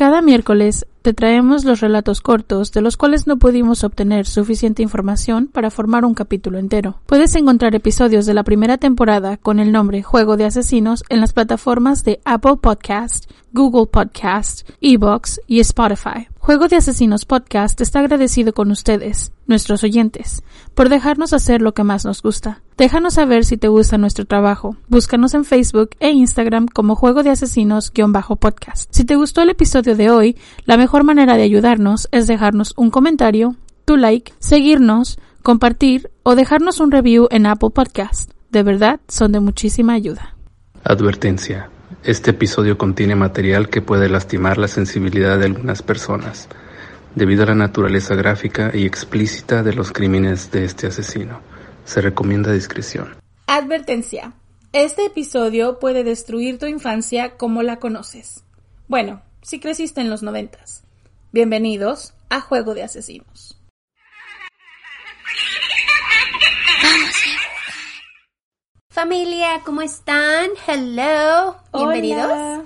Cada miércoles te traemos los relatos cortos de los cuales no pudimos obtener suficiente información para formar un capítulo entero. Puedes encontrar episodios de la primera temporada con el nombre Juego de Asesinos en las plataformas de Apple Podcast, Google Podcast, Evox y Spotify. Juego de Asesinos Podcast está agradecido con ustedes, nuestros oyentes, por dejarnos hacer lo que más nos gusta. Déjanos saber si te gusta nuestro trabajo. Búscanos en Facebook e Instagram como Juego de Asesinos-podcast. Si te gustó el episodio de hoy, la mejor manera de ayudarnos es dejarnos un comentario, tu like, seguirnos, compartir o dejarnos un review en Apple Podcast. De verdad, son de muchísima ayuda. Advertencia. Este episodio contiene material que puede lastimar la sensibilidad de algunas personas, debido a la naturaleza gráfica y explícita de los crímenes de este asesino. Se recomienda discreción. Advertencia. Este episodio puede destruir tu infancia como la conoces. Bueno, si creciste en los noventas. Bienvenidos a Juego de Asesinos. Familia, ¿cómo están? Hello. Bienvenidos. Hola.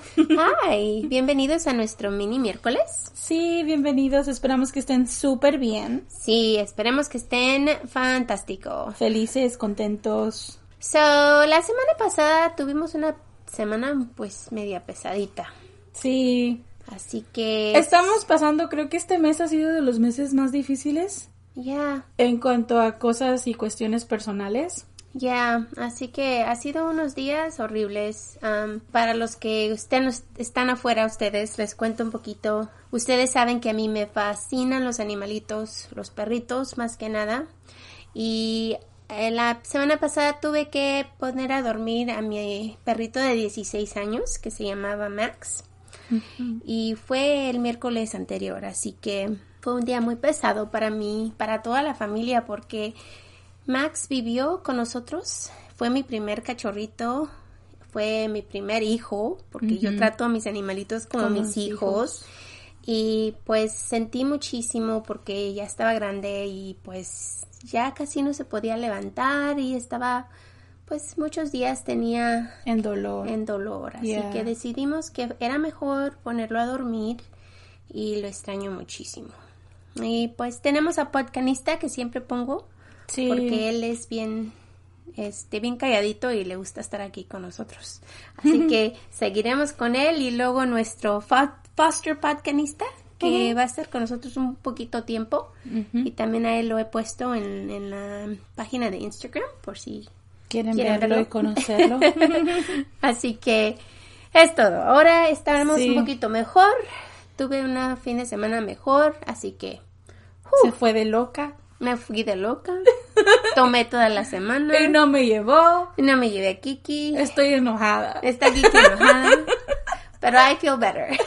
Hi. Bienvenidos a nuestro mini miércoles. Sí, bienvenidos. Esperamos que estén súper bien, Sí, esperemos que estén fantástico. felices, contentos. So, la semana pasada tuvimos una semana pues media pesadita. Sí. Así que Estamos pasando, creo que este mes ha sido de los meses más difíciles ya, en cuanto a cosas y cuestiones personales. Ya, así que ha sido unos días horribles. Am, para los que estén, están afuera, ustedes, les cuento un poquito. Ustedes saben que a mí me fascinan los animalitos, los perritos más que nada. Y eh, la semana pasada tuve que poner a dormir a mi perrito de 16 años que se llamaba Max. Y fue el miércoles anterior, así que fue un día muy pesado para mí, para toda la familia, porque Max vivió con nosotros, fue mi primer cachorrito, fue mi primer hijo, porque yo trato a mis animalitos como, Como mis hijos. hijos. Y pues sentí muchísimo porque ya estaba grande y pues ya casi no se podía levantar y estaba, pues muchos días tenía En dolor. en dolor. Así Yeah. que decidimos que era mejor ponerlo a dormir y lo extraño muchísimo. Y pues tenemos a Podcanista que siempre pongo Sí. porque él es bien este bien calladito y le gusta estar aquí con nosotros. Así que seguiremos con él y luego nuestro fo- foster podcanista que va a estar con nosotros un poquito tiempo y también a él lo he puesto en, en la página de Instagram por si ¿Quieren, ¿Quieren verlo y conocerlo? Así que es todo. Ahora estaremos Sí. un poquito mejor. Tuve una fin de semana mejor, así que Se fue de loca me fui de loca. Tomé toda la semana. y no me llevó. Y no me llevé a Kiki. Estoy enojada. Está Kiki enojada. Pero I feel better.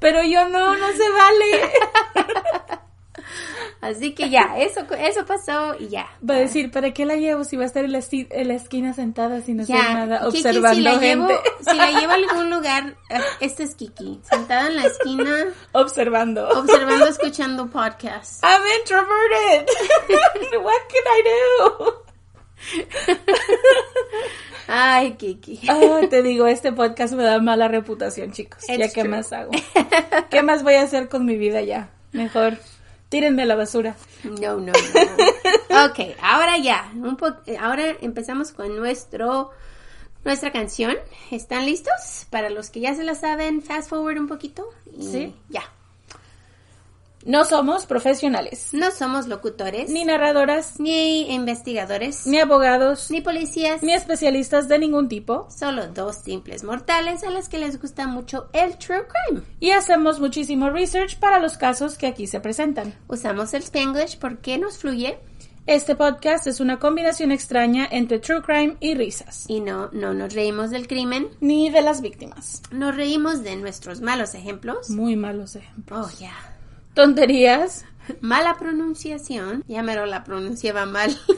Pero yo no, no se vale. Así que ya, eso, eso pasó y ya. Va a decir, ¿para qué la llevo si va a estar en la, en la esquina sentada sin hacer Ya, nada, Kiki, observando si la llevo, gente? si la llevo a algún lugar, eh, esta es Kiki, sentada en la esquina, Observando. observando, escuchando podcasts. I'm introverted. What can I do? Ay, Kiki. Ah, te digo, este podcast me da mala reputación, chicos. ya It's qué true. más hago. ¿Qué más voy a hacer con mi vida ya? Mejor tírenme a la basura. No, no, no. Ok, ahora ya. Un po ahora empezamos con nuestro nuestra canción. ¿Están listos? Para los que ya se la saben, fast forward un poquito. Y Sí. Ya. No somos profesionales, No somos locutores, ni narradoras, ni investigadores, ni abogados, ni policías. ni especialistas de ningún tipo. Solo dos simples mortales a las que les gusta mucho el true crime. Y hacemos muchísimo research para los casos que aquí se presentan. Usamos el Spanglish porque nos fluye Este podcast es una combinación extraña entre true crime y risas, y no, no nos reímos del crimen, ni de las víctimas. nos reímos de nuestros malos ejemplos. Muy malos ejemplos. Oh, ya. Tonterías. Mala pronunciación. Ya mero la pronunciaba mal.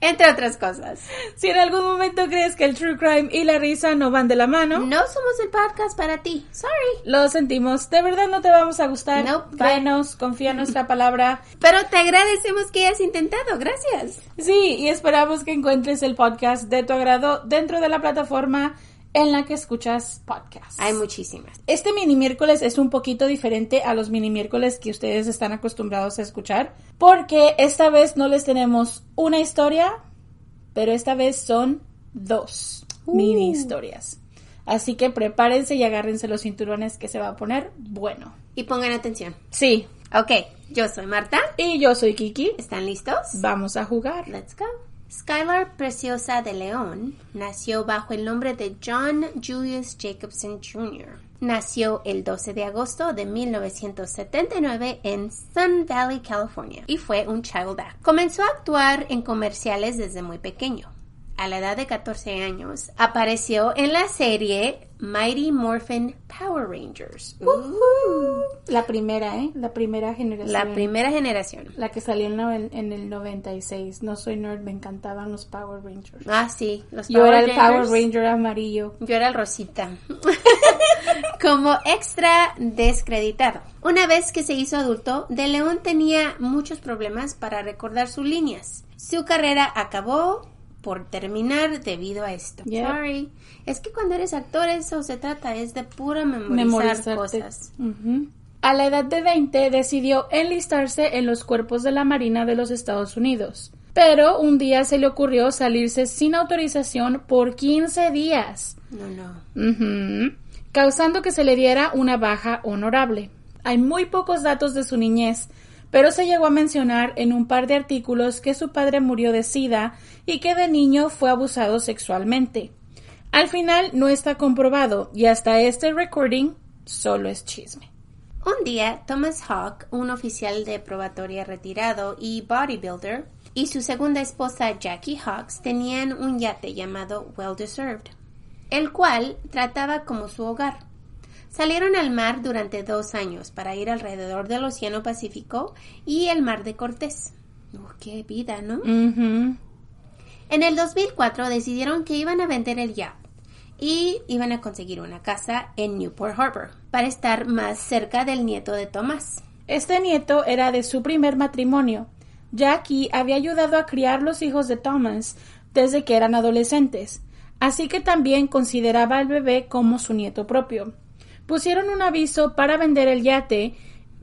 Entre otras cosas. Si en algún momento crees que el true crime y la risa no van de la mano, No somos el podcast para ti. Sorry. lo sentimos. De verdad no te vamos a gustar. Nope. Créenos, confía en nuestra palabra. Pero te agradecemos que hayas intentado. Gracias. Sí, y esperamos que encuentres el podcast de tu agrado dentro de la plataforma en la que escuchas podcasts. Hay muchísimas. Este mini miércoles es un poquito diferente a los mini miércoles que ustedes están acostumbrados a escuchar, porque esta vez no les tenemos una historia, pero esta vez son dos mini Uh. historias. Así que prepárense y agárrense los cinturones que se va a poner bueno. Y pongan atención. Sí, Ok, yo soy Marta. y yo soy Kiki. ¿Están listos? Vamos a jugar. Let's go. Skylar Preciosa de León nació bajo el nombre de John Julius Jacobson Jr. Nació el 12 de agosto de 1979 en Sun Valley, California, y fue un child actor. Comenzó a actuar en comerciales desde muy pequeño. A la edad de 14 años, apareció en la serie Mighty Morphin Power Rangers. La primera, ¿eh? La primera generación. La primera generación. La que salió en, el 96. No soy nerd, me encantaban los Power Rangers. Ah, sí, los Yo Power era el Power. Ranger amarillo. Yo era el Rosita. Como extra descreditado. Una vez que se hizo adulto, De León tenía muchos problemas para recordar sus líneas. Su carrera acabó por terminar debido a esto. Sorry. Es que cuando eres actor eso se trata, es de pura memorizar cosas. A la edad de 20 decidió enlistarse en los cuerpos de la Marina de los Estados Unidos. Pero un día se le ocurrió salirse sin autorización por 15 días. No, no. Causando que se le diera una baja honorable. Hay muy pocos datos de su niñez, pero se llegó a mencionar en un par de artículos que su padre murió de sida y que de niño fue abusado sexualmente. Al final no está comprobado y hasta este recording solo es chisme. Un día, Thomas Hawk, un oficial de probatoria retirado y bodybuilder, y su segunda esposa Jackie Hawks tenían un yate llamado Well Deserved, el cual trataba como su hogar. Salieron al mar durante dos años para ir alrededor del Océano Pacífico y el Mar de Cortés. Oh, ¡Qué vida, ¿no? En el 2004 decidieron que iban a vender el yacht y iban a conseguir una casa en Newport Harbor para estar más cerca del nieto de Thomas. Este nieto era de su primer matrimonio. Jackie había ayudado a criar los hijos de Thomas desde que eran adolescentes, así que también consideraba al bebé como su nieto propio. Pusieron un aviso para vender el yate,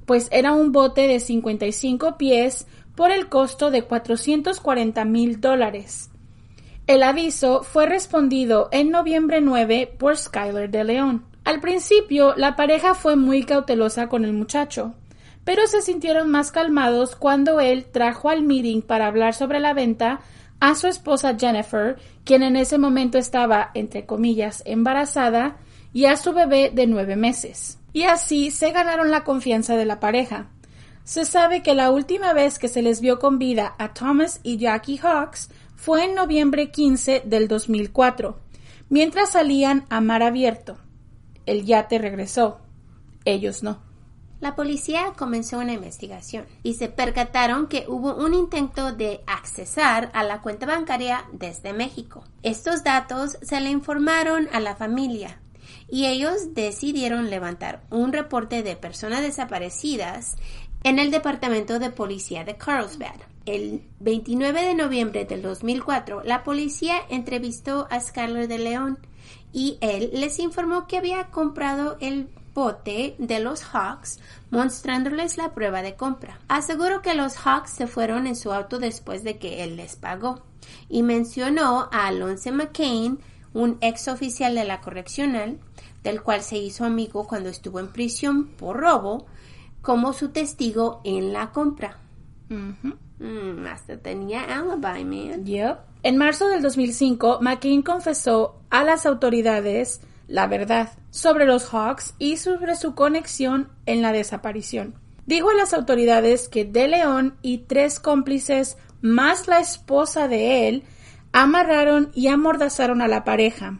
pues era un bote de 55 pies por el costo de 440 mil dólares. El aviso fue respondido en noviembre 9 por Skyler de León. Al principio, la pareja fue muy cautelosa con el muchacho, pero se sintieron más calmados cuando él trajo al meeting para hablar sobre la venta a su esposa Jennifer, quien en ese momento estaba, entre comillas, embarazada, y a su bebé de nueve meses. Y así se ganaron la confianza de la pareja. Se sabe que la última vez que se les vio con vida a Thomas y Jackie Hawks fue en noviembre 15 del 2004, mientras salían a mar abierto. El yate regresó. Ellos no. La policía comenzó una investigación y se percataron que hubo un intento de accesar a la cuenta bancaria desde México. Estos datos se le informaron a la familia y ellos decidieron levantar un reporte de personas desaparecidas en el Departamento de Policía de Carlsbad. El 29 de noviembre del 2004, la policía entrevistó a Skyler de León y él les informó que había comprado el bote de los Hawks mostrándoles la prueba de compra. Aseguró que los Hawks se fueron en su auto después de que él les pagó y mencionó a Alonce McCain, un ex oficial de la correccional, del cual se hizo amigo cuando estuvo en prisión por robo, como su testigo en la compra. Mm, hasta tenía alibi, man. Yep. En marzo del 2005, McCain confesó a las autoridades la verdad sobre los Hawks y sobre su conexión en la desaparición. Dijo a las autoridades que De León y tres cómplices, más la esposa de él, amarraron y amordazaron a la pareja.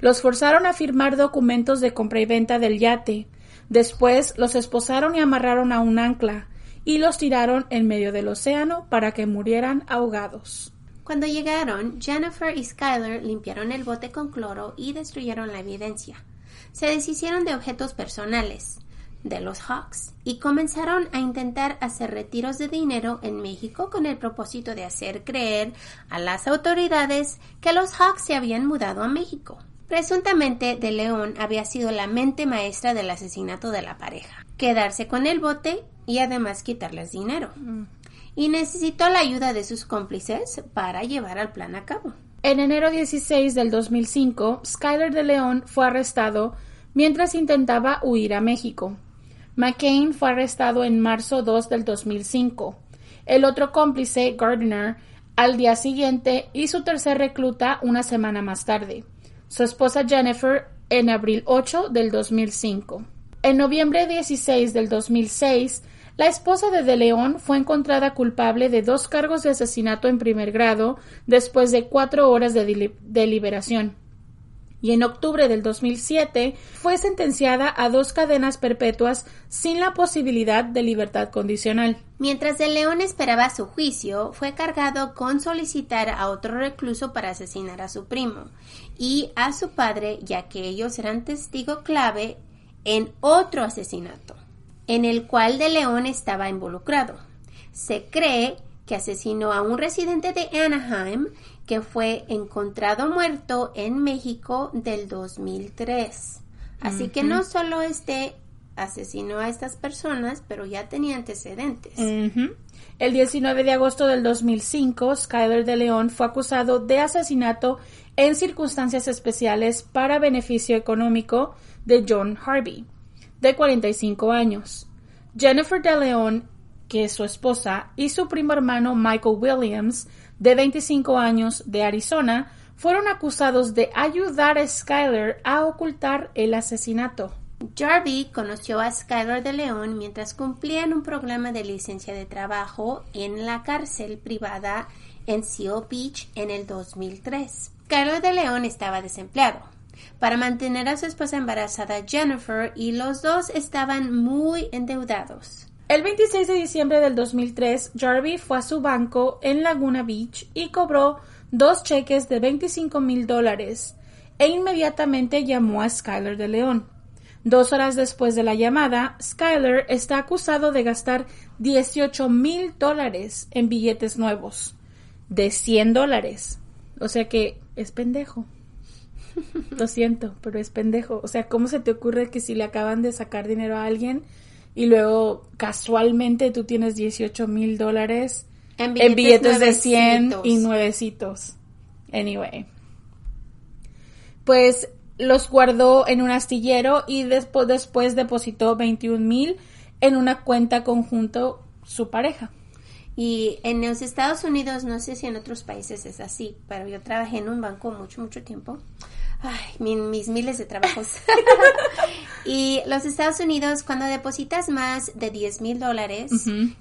Los forzaron a firmar documentos de compra y venta del yate. Después los esposaron y amarraron a un ancla y los tiraron en medio del océano para que murieran ahogados. Cuando llegaron, Jennifer y Skyler limpiaron el bote con cloro y destruyeron la evidencia. Se deshicieron de objetos personales de los Hawks y comenzaron a intentar hacer retiros de dinero en México con el propósito de hacer creer a las autoridades que los Hawks se habían mudado a México. Presuntamente, De León había sido la mente maestra del asesinato de la pareja, quedarse con el bote y además quitarles dinero. Mm. Y necesitó la ayuda de sus cómplices para llevar al plan a cabo. En enero 16 del 2005, Skyler de León fue arrestado mientras intentaba huir a México. McCain fue arrestado en marzo 2 del 2005. El otro cómplice, Gardner, al día siguiente y su tercer recluta una semana más tarde. Su esposa Jennifer en abril 8 del 2005. En noviembre 16 del 2006, la esposa de De León fue encontrada culpable de dos cargos de asesinato en primer grado después de cuatro horas de deliberación. Y en octubre del 2007 fue sentenciada a dos cadenas perpetuas sin la posibilidad de libertad condicional. Mientras De León esperaba su juicio, fue cargado con solicitar a otro recluso para asesinar a su primo y a su padre, ya que ellos eran testigo clave en otro asesinato, en el cual De León estaba involucrado. Se cree que asesinó a un residente de Anaheim que fue encontrado muerto en México del 2003. Así que no solo este asesinó a estas personas, pero ya tenía antecedentes. El 19 de agosto del 2005, Skyler de León fue acusado de asesinato en circunstancias especiales para beneficio económico de John Harvey, de 45 años. Jennifer de León, que su esposa, y su primo hermano Michael Williams, de 25 años, de Arizona, fueron acusados de ayudar a Skyler a ocultar el asesinato. Jarvie conoció a Skyler de León mientras cumplía en un programa de licencia de trabajo en la cárcel privada en Seal Beach en el 2003. Skyler de León estaba desempleado para mantener a su esposa embarazada Jennifer y los dos estaban muy endeudados. El 26 de diciembre del 2003, Jarvie fue a su banco en Laguna Beach y cobró dos cheques de 25 mil dólares e inmediatamente llamó a Skyler de León. Dos horas después de la llamada, Skyler está acusado de gastar 18 mil dólares en billetes nuevos de 100 dólares. O sea que es pendejo. Lo siento, pero es pendejo. O sea, ¿cómo se te ocurre que si le acaban de sacar dinero a alguien y luego casualmente tú tienes 18 mil dólares en billetes, de 100 y nuevecitos. Anyway. Pues los guardó en un astillero y después, después depositó 21 mil en una cuenta conjunto su pareja. Y en los Estados Unidos, no sé si en otros países es así, pero yo trabajé en un banco mucho, mucho tiempo ay, mis miles de trabajos. y los Estados Unidos, cuando depositas más de 10 mil dólares,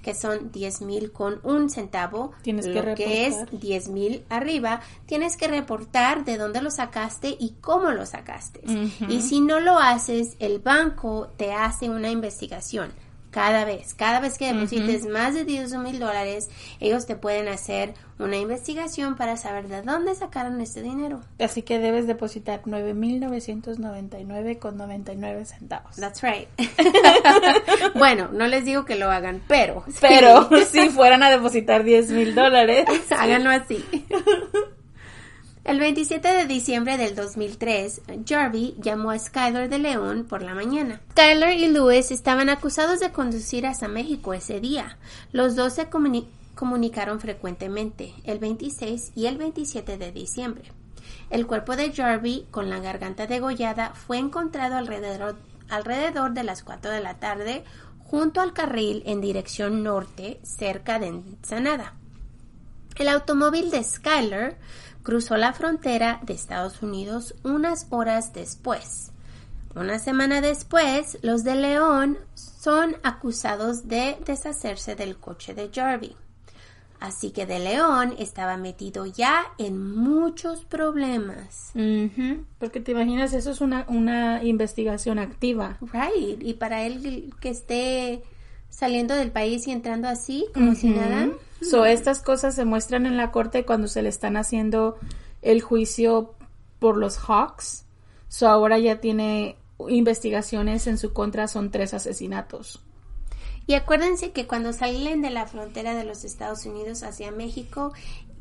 que son 10 mil con un centavo, tienes que, que es 10 mil arriba, tienes que reportar de dónde lo sacaste y cómo lo sacaste. Y si no lo haces, el banco te hace una investigación cada vez. Cada vez que deposites más de 10 mil dólares, ellos te pueden hacer una investigación para saber de dónde sacaron este dinero. Así que debes depositar 9.999 con 99 centavos. That's right. bueno, no les digo que lo hagan, pero... Pero si fueran a depositar 10 mil dólares. Háganlo así. El 27 de diciembre del 2003, Jarvie llamó a Skyler de León por la mañana. Skyler y Lewis estaban acusados de conducir hasta México ese día. Los dos se comunicaron frecuentemente, el 26 y el 27 de diciembre. El cuerpo de Jarvie, con la garganta degollada, fue encontrado alrededor, de las 4 de la tarde junto al carril en dirección norte, cerca de Ensenada. El automóvil de Skyler cruzó la frontera de Estados Unidos unas horas después. Una semana después, los de León son acusados de deshacerse del coche de Jarvie. Así que de León estaba metido ya en muchos problemas. Porque te imaginas, eso es una, una investigación activa. Right. Y para él que esté saliendo del país y entrando así, como si nada. So, estas cosas se muestran en la corte cuando se le están haciendo el juicio por los Hawks. So, ahora ya tiene investigaciones en su contra, son tres asesinatos. Y acuérdense que cuando salen de la frontera de los Estados Unidos hacia México,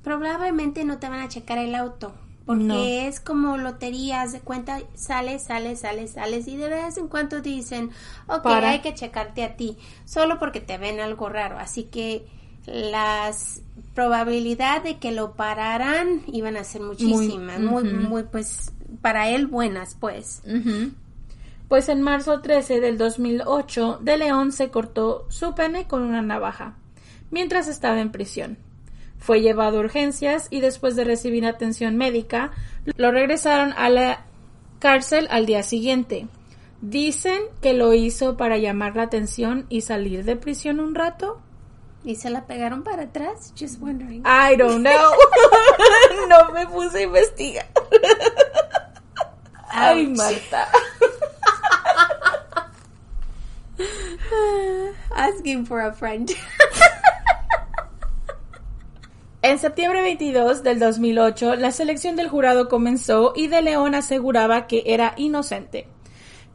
probablemente no te van a checar el auto Porque es como lotería, de cuenta, sales, sales, sales, sales y de vez en cuando dicen, ok, hay que checarte a ti, solo porque te ven algo raro. Así que las probabilidad de que lo pararan iban a ser muchísimas, muy, muy, pues, para él buenas, pues. Pues en marzo 13 del 2008, De León se cortó su pene con una navaja, mientras estaba en prisión. Fue llevado a urgencias y después de recibir atención médica, lo regresaron a la cárcel al día siguiente. Dicen que lo hizo para llamar la atención y salir de prisión un rato. ¿Y se la pegaron para atrás? Just wondering. I don't know. no me puse a investigar. Ay, Marta. Asking for a friend. En septiembre 22 del 2008, la selección del jurado comenzó y De León aseguraba que era inocente.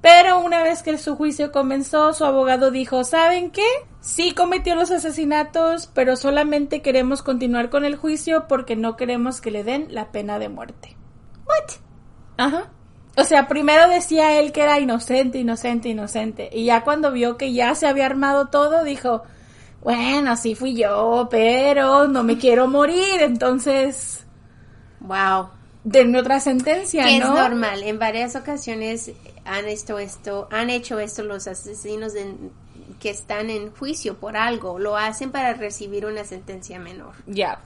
Pero una vez que su juicio comenzó, su abogado dijo, ¿saben qué? Sí cometió los asesinatos, pero solamente queremos continuar con el juicio porque no queremos que le den la pena de muerte. What? Ajá. O sea, primero decía él que era inocente, inocente, inocente. Y ya cuando vio que ya se había armado todo, dijo, bueno, sí fui yo, pero no me quiero morir, entonces... Wow. Denme otra sentencia, que ¿no? es normal. En varias ocasiones han hecho esto, han hecho esto los asesinos que están en juicio por algo. Lo hacen para recibir una sentencia menor. Ya.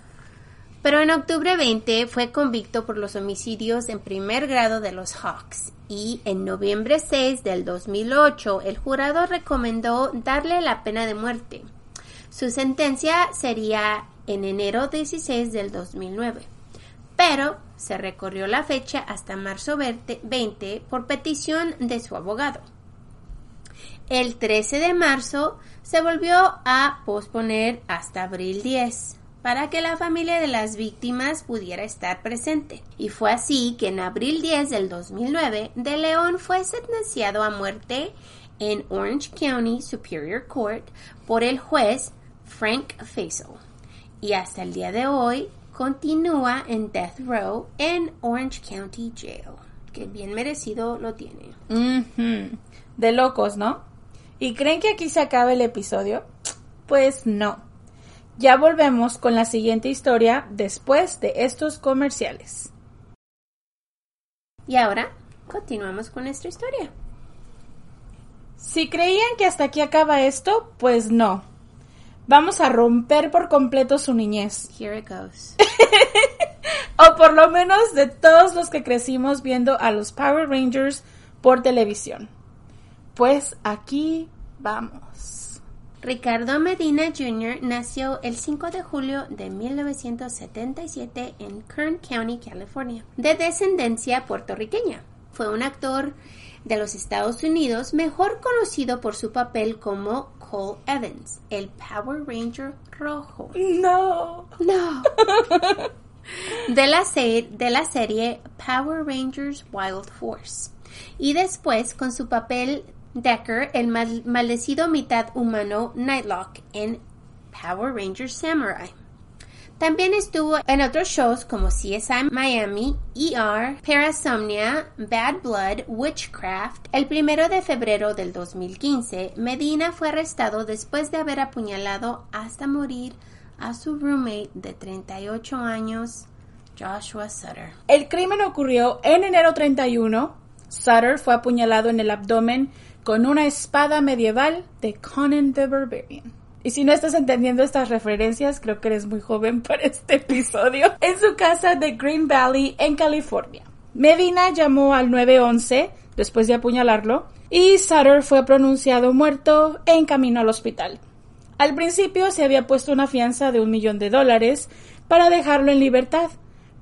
Pero en octubre 20 fue convicto por los homicidios en primer grado de los Hawks y en noviembre 6 del 2008 el jurado recomendó darle la pena de muerte. Su sentencia sería en enero 16 del 2009, pero se recorrió la fecha hasta marzo 20 por petición de su abogado. El 13 de marzo se volvió a posponer hasta abril 10 para que la familia de las víctimas pudiera estar presente. Y fue así que en abril 10 del 2009, De León fue sentenciado a muerte en Orange County Superior Court por el juez Frank Faisal y hasta el día de hoy continúa en Death Row en Orange County Jail, que bien merecido lo tiene. De locos, ¿no? ¿Y creen que aquí se acaba el episodio? Pues no. Ya volvemos con la siguiente historia después de estos comerciales. Y ahora continuamos con nuestra historia. Si creían que hasta aquí acaba esto, pues no. Vamos a romper por completo su niñez. Here it goes. o por lo menos de todos los que crecimos viendo a los Power Rangers por televisión. Pues aquí vamos. Ricardo Medina Jr. nació el 5 de julio de 1977 en Kern County, California, de descendencia puertorriqueña. Fue un actor de los Estados Unidos, mejor conocido por su papel como Cole Evans, el Power Ranger rojo. No. No. de, la de la serie Power Rangers Wild Force. Y después con su papel Decker, el maldecido mitad humano Nightlock en Power Rangers Samurai. También estuvo en otros shows como CSI Miami, ER, Parasomnia, Bad Blood, Witchcraft. El primero de febrero del 2015, Medina fue arrestado después de haber apuñalado hasta morir a su roommate de 38 años, Joshua Sutter. El crimen ocurrió en enero 31. Sutter fue apuñalado en el abdomen con una espada medieval de Conan the Barbarian. Y si no estás entendiendo estas referencias, creo que eres muy joven para este episodio. En su casa de Green Valley, en California. Medina llamó al 911 después de apuñalarlo y Sutter fue pronunciado muerto en camino al hospital. Al principio se había puesto una fianza de un millón de dólares para dejarlo en libertad,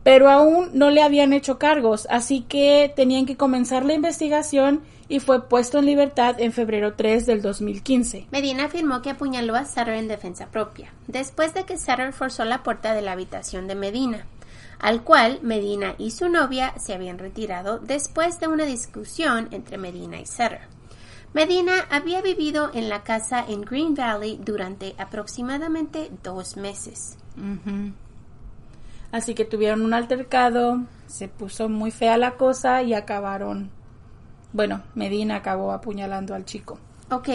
pero aún no le habían hecho cargos, así que tenían que comenzar la investigación y fue puesto en libertad en febrero 3 del 2015. Medina afirmó que apuñaló a Sutter en defensa propia, después de que Sutter forzó la puerta de la habitación de Medina, al cual Medina y su novia se habían retirado después de una discusión entre Medina y Sutter. Medina había vivido en la casa en Green Valley durante aproximadamente dos meses. Así que tuvieron un altercado, se puso muy fea la cosa y acabaron. Bueno, Medina acabó apuñalando al chico. Ok,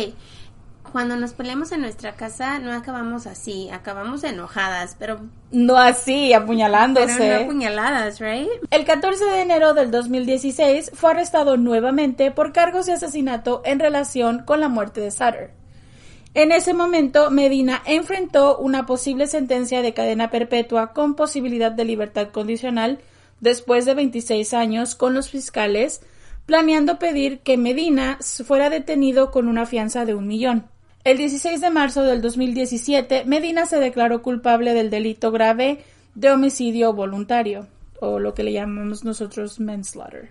cuando nos peleamos en nuestra casa no acabamos así, acabamos enojadas, pero No así, apuñalándose. pero no apuñaladas, right? El 14 de enero del 2016 fue arrestado nuevamente por cargos de asesinato en relación con la muerte de Sutter. En ese momento, Medina enfrentó una posible sentencia de cadena perpetua con posibilidad de libertad condicional después de 26 años con los fiscales, planeando pedir que Medina fuera detenido con una fianza de un millón. El 16 de marzo del 2017, Medina se declaró culpable del delito grave de homicidio voluntario, o lo que le llamamos nosotros manslaughter.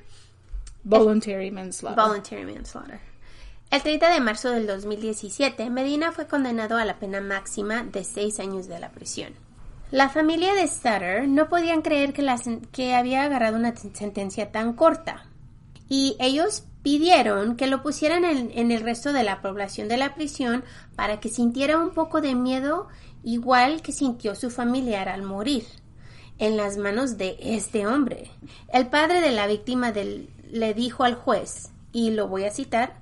Voluntary manslaughter. Voluntary manslaughter. El 30 de marzo del 2017, Medina fue condenado a la pena máxima de seis años de la prisión. La familia de Sutter no podían creer que, la que había agarrado una ten- sentencia tan corta. Y ellos pidieron que lo pusieran en, en el resto de la población de la prisión para que sintiera un poco de miedo igual que sintió su familiar al morir en las manos de este hombre. El padre de la víctima del- le dijo al juez, y lo voy a citar,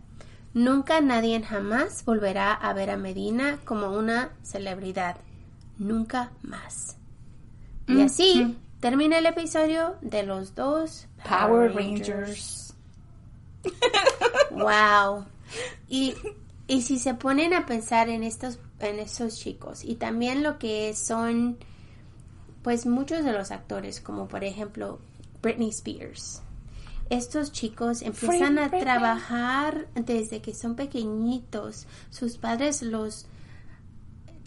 Nunca nadie jamás volverá a ver a Medina como una celebridad. Nunca más. Y así termina el episodio de los dos Power Rangers. Wow. Y, y si se ponen a pensar en estos, en estos chicos y también lo que son, pues muchos de los actores, como por ejemplo Britney Spears. Estos chicos empiezan a Britney. trabajar desde que son pequeñitos. Sus padres los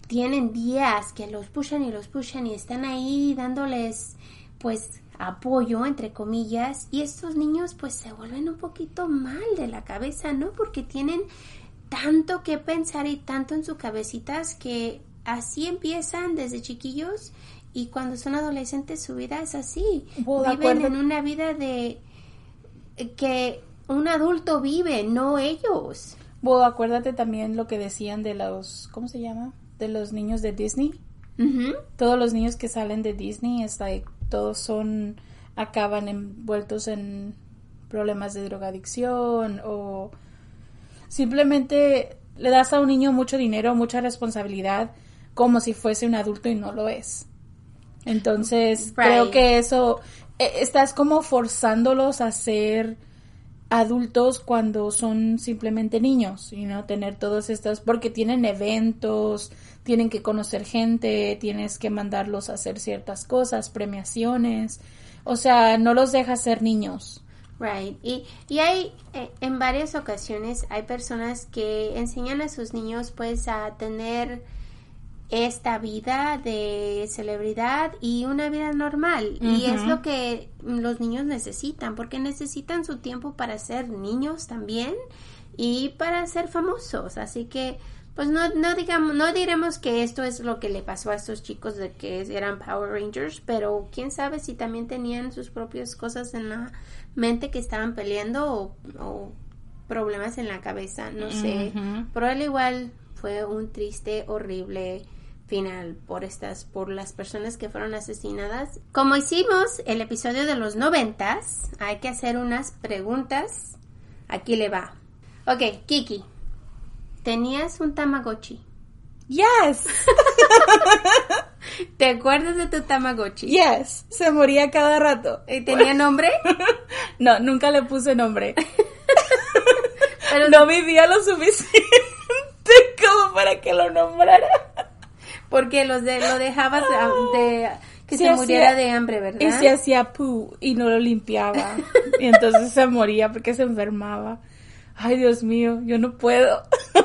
tienen días que los pushan y los pushan y están ahí dándoles pues apoyo entre comillas y estos niños pues se vuelven un poquito mal de la cabeza, ¿no? Porque tienen tanto que pensar y tanto en sus cabecitas que así empiezan desde chiquillos y cuando son adolescentes su vida es así. Viven en una vida de que un adulto vive, no ellos. Bueno, acuérdate también lo que decían de los, ¿cómo se llama? De los niños de Disney. Todos los niños que salen de Disney, es like, todos son, acaban envueltos en problemas de drogadicción o simplemente le das a un niño mucho dinero, mucha responsabilidad, como si fuese un adulto y no lo es. Entonces, Right. creo que eso, eh, estás como forzándolos a ser adultos cuando son simplemente niños y no tener todos estos porque tienen eventos, tienen que conocer gente, tienes que mandarlos a hacer ciertas cosas, premiaciones, o sea, no los dejas ser niños. Right. Y, y hay, eh, en varias ocasiones, hay personas que enseñan a sus niños pues a tener esta vida de celebridad y una vida normal. Y es lo que los niños necesitan, porque necesitan su tiempo para ser niños también y para ser famosos. Así que, pues no, no digamos, no diremos que esto es lo que le pasó a estos chicos de que eran Power Rangers, pero quién sabe si también tenían sus propias cosas en la mente que estaban peleando o, o problemas en la cabeza, no sé. Pero al igual fue un triste, horrible final por estas, por las personas que fueron asesinadas. Como hicimos el episodio de los noventas, hay que hacer unas preguntas. Aquí le va. Ok, Kiki, tenías un Tamagotchi. Yes, ¿Te acuerdas de tu Tamagotchi? yes, se moría cada rato. ¿Y ¿Tenía nombre? No, nunca le puse nombre. Pero No vivía lo suficiente como para que lo nombrara. Porque los de, lo dejabas de, de- que se hacía- muriera de hambre, ¿verdad? Y se hacía pu y no lo limpiaba. Y entonces se moría porque se enfermaba. Ay, Dios mío, yo no puedo.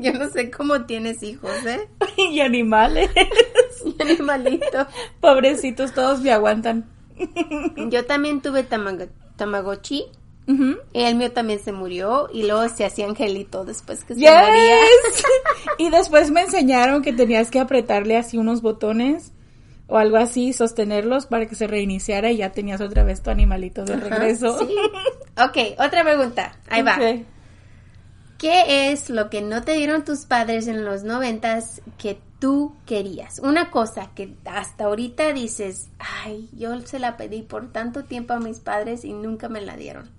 Yo no sé cómo tienes hijos, ¿eh? y animales. Y animalito. Pobrecitos, todos me aguantan. Yo también tuve tamago- Tamagotchi. Y el mío también se murió y luego se hacía angelito después que se moría. Yes. y después me enseñaron que tenías que apretarle así unos botones o algo así, sostenerlos para que se reiniciara y ya tenías otra vez tu animalito de regreso. Sí. Ok, otra pregunta. Ahí va. ¿Qué es lo que no te dieron tus padres en los noventas que tú querías. Una cosa que hasta ahorita dices, ay, yo se la pedí por tanto tiempo a mis padres y nunca me la dieron.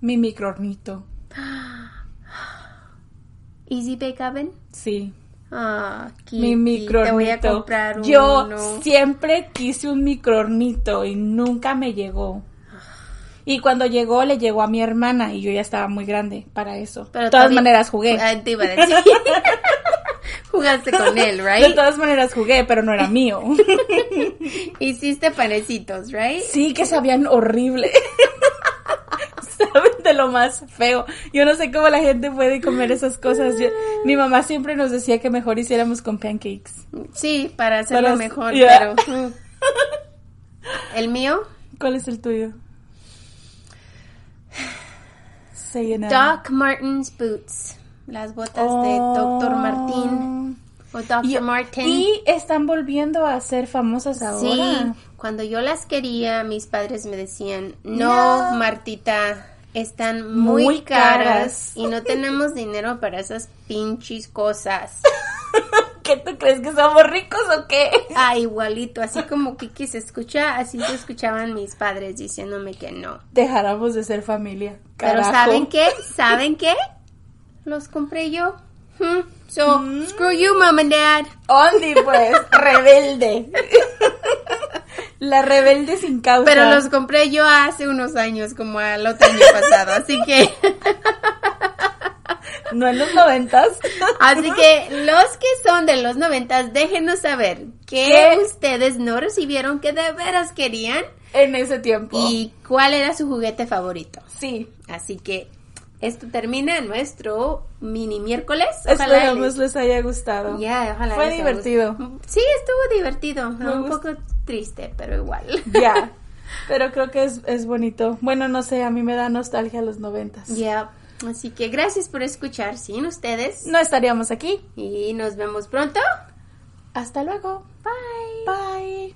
Mi microornito. Easy Bake Oven. Sí. Ah, Mi microornito. Te voy a comprar Yo uno. siempre quise un microornito y nunca me llegó. Y cuando llegó, le llegó a mi hermana y yo ya estaba muy grande para eso. Pero de todas todavía- maneras jugué. Ah, te iba a decir. Jugaste con él, De right? todas maneras jugué, pero no era mío. Hiciste panecitos, right? Sí, que sabían horrible. Saben de lo más feo. Yo no sé cómo la gente puede comer esas cosas. Yo- mi mamá siempre nos decía que mejor hiciéramos con pancakes. Sí, para hacerlo Para- mejor, Yeah. pero... mm. ¿El mío? ¿Cuál es el tuyo? Doc Martens Boots. Las botas de Dr. Martín o Dr. Y, Martin. y están volviendo a ser famosas ahora. Sí, cuando yo las quería, mis padres me decían, no, No. Martita, están muy, Muy caras, caras. y no tenemos dinero para esas pinches cosas. ¿Qué tú crees que somos ricos o qué? Ah, igualito, así como Kiki se escucha, así se escuchaban mis padres diciéndome que no. Dejáramos de ser familia. Pero. ¿saben qué? ¿Saben qué? Los compré yo. Hmm, So, Mm. screw you, mom and dad. Only pues, rebelde. La rebelde sin causa. Pero los compré yo hace unos años, como al otro año pasado, así que... No en los noventas. Así que los que son de los noventas, déjenos saber qué, ¿Qué? ustedes no recibieron que de veras querían En ese tiempo. y cuál era su juguete favorito. sí. Así que esto termina nuestro mini miércoles. Ojalá Esperamos les- les haya gustado. Ya, ojalá Fue les haya divertido. gustado. Sí, estuvo divertido. Un poco triste, pero igual. Ya. Pero creo que es, es bonito. Bueno, no sé, a mí me da nostalgia los noventas. Ya. Así que gracias por escuchar. Sin ustedes. No estaríamos aquí. Y nos vemos pronto. Hasta luego. Bye.